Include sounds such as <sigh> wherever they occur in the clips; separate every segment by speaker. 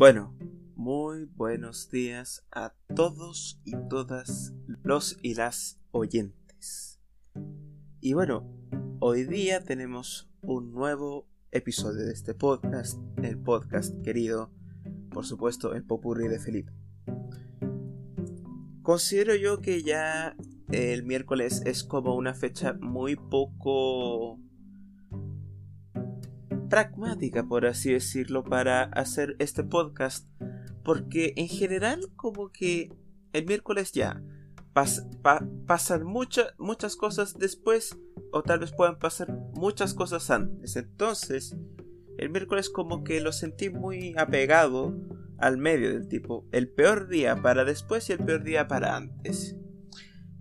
Speaker 1: Bueno, muy buenos días a todos y todas los y las oyentes. Y bueno, hoy día tenemos un nuevo episodio de este podcast, el podcast querido, por supuesto, el Popurri de Felipe. Considero yo que ya el miércoles es como una fecha muy poco pragmática, por así decirlo, para hacer este podcast. Porque en general como que el miércoles ya pasan muchas cosas después o tal vez puedan pasar muchas cosas antes. Entonces, el miércoles como que lo sentí muy apegado al medio del tipo el peor día para después y el peor día para antes.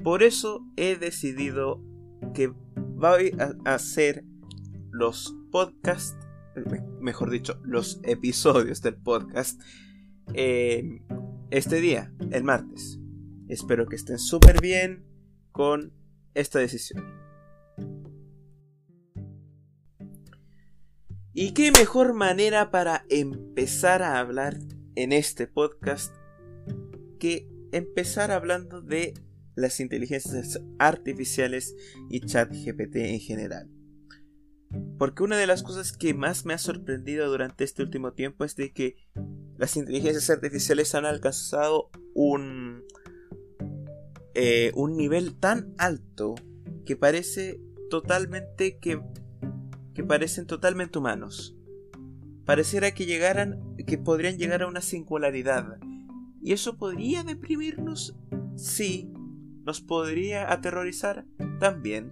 Speaker 1: Por eso he decidido que voy a hacer los podcasts, mejor dicho, los episodios del podcast eh, este día, el martes. Espero que estén súper bien con esta decisión. ¿Y qué mejor manera para empezar a hablar en este podcast que empezar hablando de las inteligencias artificiales y chat GPT en general? Porque una de las cosas que más me ha sorprendido durante este último tiempo es de que las inteligencias artificiales han alcanzado un, eh, un nivel tan alto que parece totalmente que, que parecen totalmente humanos. Pareciera que llegaran, que podrían llegar a una singularidad. ¿Y eso podría deprimirnos? Sí. ¿Nos podría aterrorizar? También.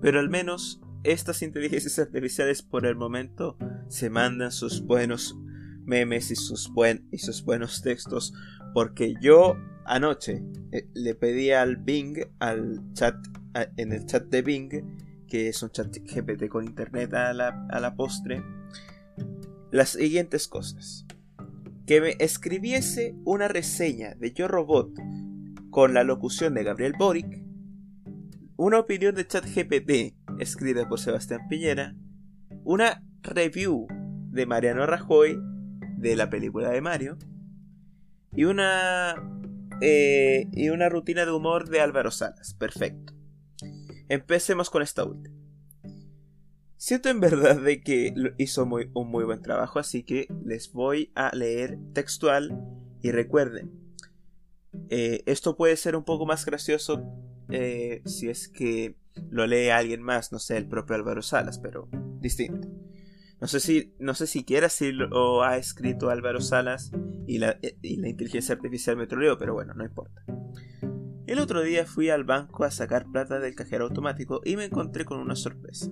Speaker 1: Pero al menos estas inteligencias artificiales por el momento se mandan sus buenos memes y sus, buen, y sus buenos textos porque yo anoche eh, le pedí al Bing, al chat, en el chat de Bing, que es un chat GPT con internet a la, a la postre, las siguientes cosas. Que me escribiese una reseña de Yo Robot con la locución de Gabriel Boric, una opinión de chat GPT escrita por Sebastián Piñera, una review de Mariano Rajoy de la película de Mario y una eh, y una rutina de humor de Álvaro Salas. Perfecto. Empecemos con esta última. Siento en verdad de que hizo muy, un muy buen trabajo, así que les voy a leer textual y recuerden, eh, esto puede ser un poco más gracioso eh, si es que lo lee alguien más, no sé, el propio Álvaro Salas, pero distinto. No sé si, no sé siquiera si lo ha escrito Álvaro Salas y la, y la inteligencia artificial me troleó, pero bueno, no importa. El otro día fui al banco a sacar plata del cajero automático y me encontré con una sorpresa.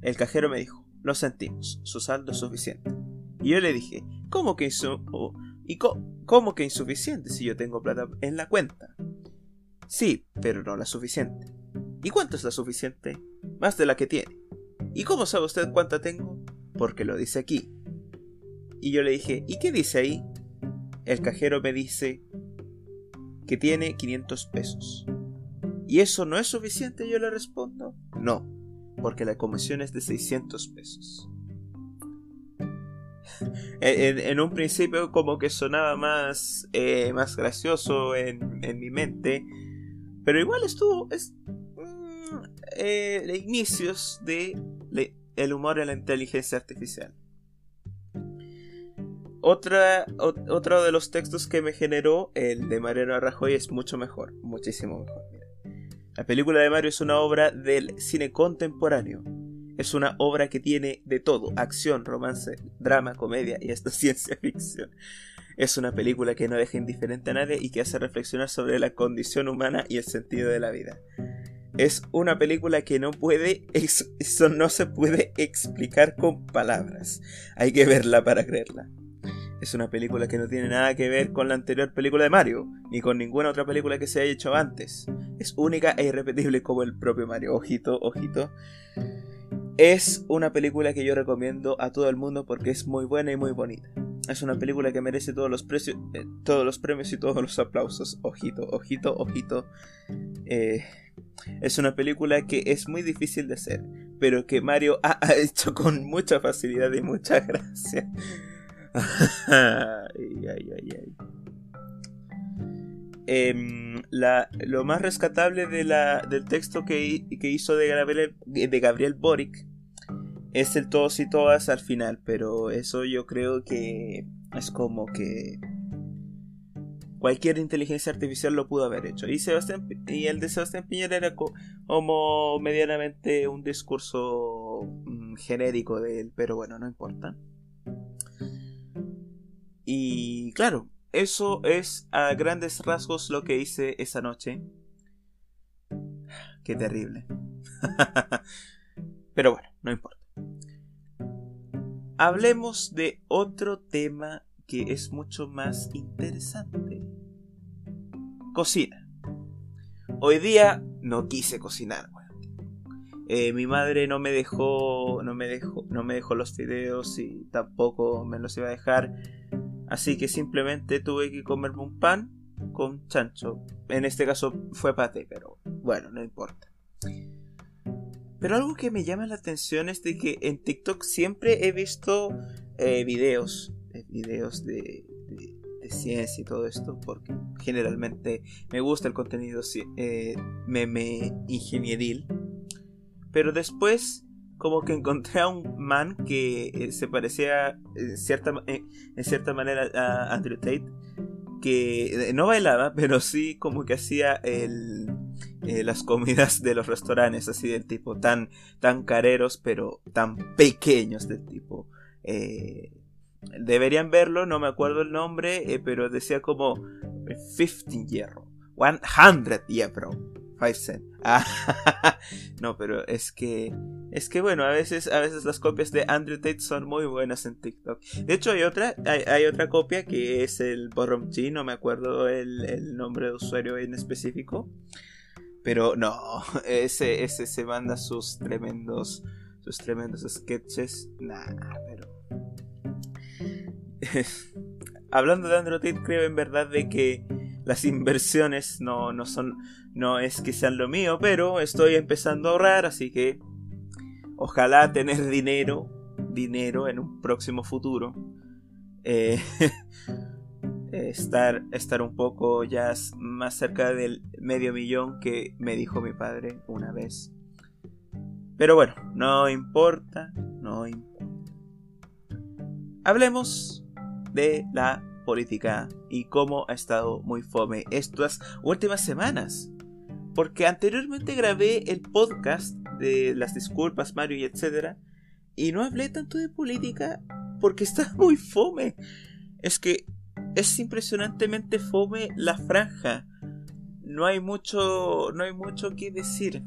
Speaker 1: El cajero me dijo, lo sentimos, su saldo es suficiente. Y yo le dije, ¿cómo que, y ¿cómo que insuficiente si yo tengo plata en la cuenta? Sí, pero no la suficiente. ¿Y cuánto es la suficiente? Más de la que tiene. ¿Y cómo sabe usted cuánta tengo? Porque lo dice aquí. Y yo le dije, ¿y qué dice ahí? El cajero me dice que tiene 500 pesos. ¿Y eso no es suficiente? Yo le respondo, no, porque la comisión es de 600 pesos. en, un principio como que sonaba más, eh, más gracioso en, en mi mente, pero igual estuvo. Es, eh, inicios de el humor en la inteligencia artificial. Otra, otro de los textos que me generó, el de Mariano Rajoy, es mucho mejor, muchísimo mejor. La película de Mario es una obra del cine contemporáneo. Es una obra que tiene de todo, acción, romance, drama, comedia y hasta <laughs> ciencia ficción. Es una película que no deja indiferente a nadie y que hace reflexionar sobre la condición humana y el sentido de la vida. Es una película que no puede, eso no se puede explicar con palabras. Hay que verla para creerla. Es una película que no tiene nada que ver con la anterior película de Mario, ni con ninguna otra película que se haya hecho antes. Es única e irrepetible como el propio Mario. Ojito, ojito. Es una película que yo recomiendo a todo el mundo porque es muy buena y muy bonita. Es una película que merece todos los, precios, eh, todos los premios y todos los aplausos. Ojito, ojito, ojito. Eh, es una película que es muy difícil de hacer, pero que Mario ha, hecho con mucha facilidad y mucha <laughs> gracia. <laughs> ay, ay, ay, ay. Em, la, lo más rescatable de la, del texto que, hizo de Gabriel, de Gabriel Boric es el todos y todas al final, pero eso yo creo que es como que cualquier inteligencia artificial lo pudo haber hecho. Y, Sebastián, y el de Sebastián Piñera era como medianamente un discurso mm, genérico de él, pero bueno, no importa. Y claro, eso es a grandes rasgos lo que hice esa noche. Qué terrible. <laughs> pero bueno, no importa. Hablemos de otro tema que es mucho más interesante. Cocina. Hoy día no quise cocinar. Eh, mi madre no me dejó, no me dejó, no me dejó los videos y tampoco me los iba a dejar. Así que simplemente tuve que comerme un pan con chancho. En este caso fue pate, pero bueno, no importa. Pero algo que me llama la atención es de que en TikTok siempre he visto eh, videos, eh, videos de, ciencia y todo esto, porque generalmente me gusta el contenido eh, meme ingenieril. Pero después como que encontré a un man que se parecía en cierta, en cierta manera a Andrew Tate, que no bailaba, pero sí como que hacía el eh, las comidas de los restaurantes, así del tipo tan, tan careros, pero tan pequeños del tipo. Eh, deberían verlo, no me acuerdo el nombre, eh, pero decía como 15 hierro, 100 hierro. 5 cent. Ah, <laughs> no, pero es que es que bueno, a veces a veces las copias de Andrew Tate son muy buenas en TikTok. De hecho hay otra hay, otra copia que es el Boromchi, no me acuerdo el, el nombre de usuario en específico. Pero no, <laughs> ese, ese se manda sus tremendos, sus tremendos sketches. Nah, pero... <laughs> Hablando de Android, creo en verdad de que las inversiones no, no son, no es que sean lo mío, pero estoy empezando a ahorrar, así que ojalá tener dinero, dinero en un próximo futuro. Eh, <laughs> estar, estar un poco ya más cerca del medio millón que me dijo mi padre una vez. Pero bueno, no importa, no importa. Hablemos de la política y cómo ha estado muy fome estas últimas semanas. Porque anteriormente grabé el podcast de las disculpas, Mario y etcétera, y no hablé tanto de política porque <laughs> está muy fome. Es que es impresionantemente fome la franja. No hay mucho, no hay mucho que decir.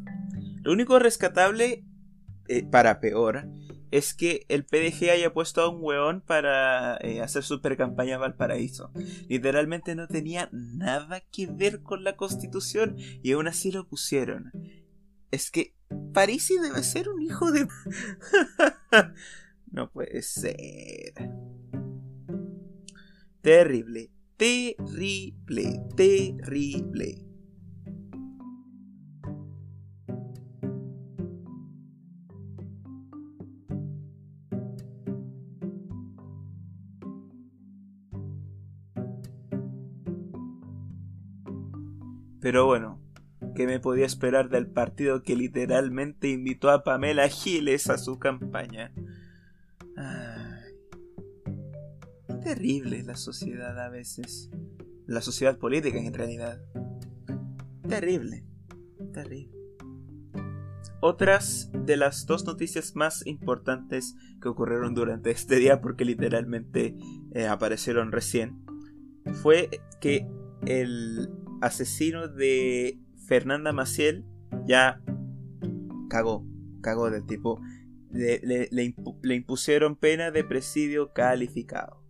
Speaker 1: Lo único rescatable, eh, para peor, es que el PDG haya puesto a un weón para eh, hacer super campaña Valparaíso. Literalmente no tenía nada que ver con la constitución y aún así lo pusieron. Es que Parisi debe ser un hijo de... <laughs> no puede ser. Terrible, terrible, terrible. Pero bueno, ¿qué me podía esperar del partido que literalmente invitó a Pamela Giles a su campaña? Terrible la sociedad a veces. La sociedad política en realidad. Terrible. Terrible. Otras de las dos noticias más importantes que ocurrieron durante este día, porque literalmente eh, aparecieron recién, fue que el asesino de Fernanda Maciel ya cagó, cagó del tipo. le, le impusieron pena de presidio calificado.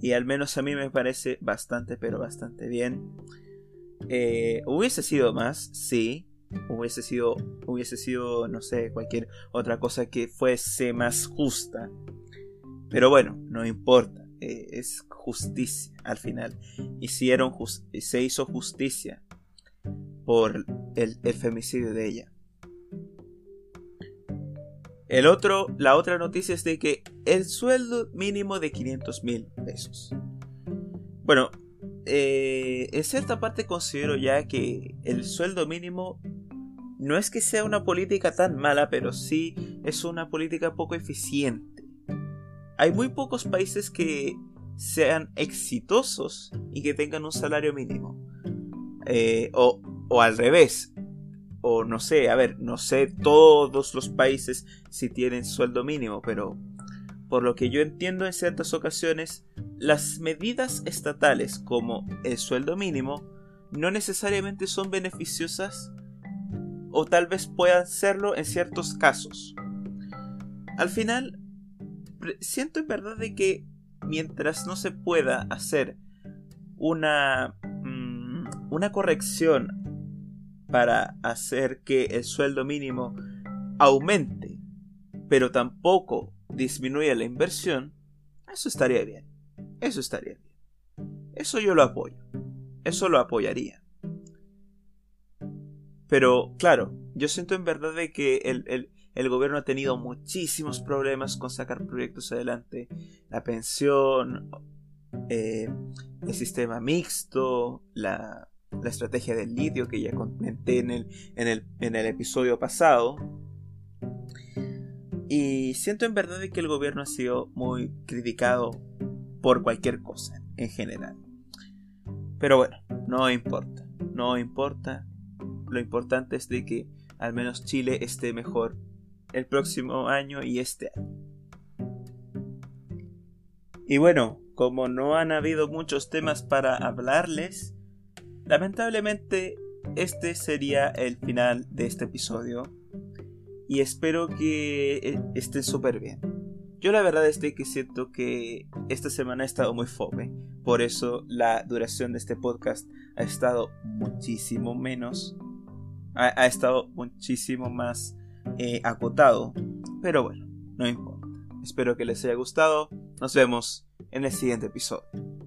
Speaker 1: Y al menos a mí me parece bastante, pero bastante bien. Eh, hubiese sido más, sí. Hubiese sido, hubiese sido, no sé, cualquier otra cosa que fuese más justa. Pero bueno, no importa. Eh, es justicia al final. Hicieron se hizo justicia por el femicidio de ella. El otro, la otra noticia es de que el sueldo mínimo de 500 mil pesos. Bueno, eh, en cierta parte considero ya que el sueldo mínimo no es que sea una política tan mala, pero sí es una política poco eficiente. Hay muy pocos países que sean exitosos y que tengan un salario mínimo. Eh, o al revés. O no sé, a ver, no sé todos los países si tienen sueldo mínimo, pero por lo que yo entiendo en ciertas ocasiones, las medidas estatales como el sueldo mínimo no necesariamente son beneficiosas o tal vez puedan serlo en ciertos casos. Al final, siento en verdad de que mientras no se pueda hacer una, mm, una corrección para hacer que el sueldo mínimo aumente, pero tampoco disminuya la inversión, eso estaría bien. Eso estaría bien. Eso yo lo apoyo. Eso lo apoyaría. Pero claro, yo siento en verdad de que el, gobierno ha tenido muchísimos problemas con sacar proyectos adelante. La pensión, eh, el sistema mixto, la, estrategia del litio que ya comenté en el, en el, en el episodio pasado. Y siento en verdad que el gobierno ha sido muy criticado por cualquier cosa en general. Pero bueno, no importa, no importa lo importante es de que al menos Chile esté mejor el próximo año y este año. Y bueno, como no han habido muchos temas para hablarles, lamentablemente este sería el final de este episodio. Y espero que eh, estén súper bien. Yo la verdad es que siento que esta semana ha estado muy fome. Por eso la duración de este podcast ha estado muchísimo menos ha, estado muchísimo más eh, acotado. Pero bueno, no importa. Espero que les haya gustado. Nos vemos en el siguiente episodio.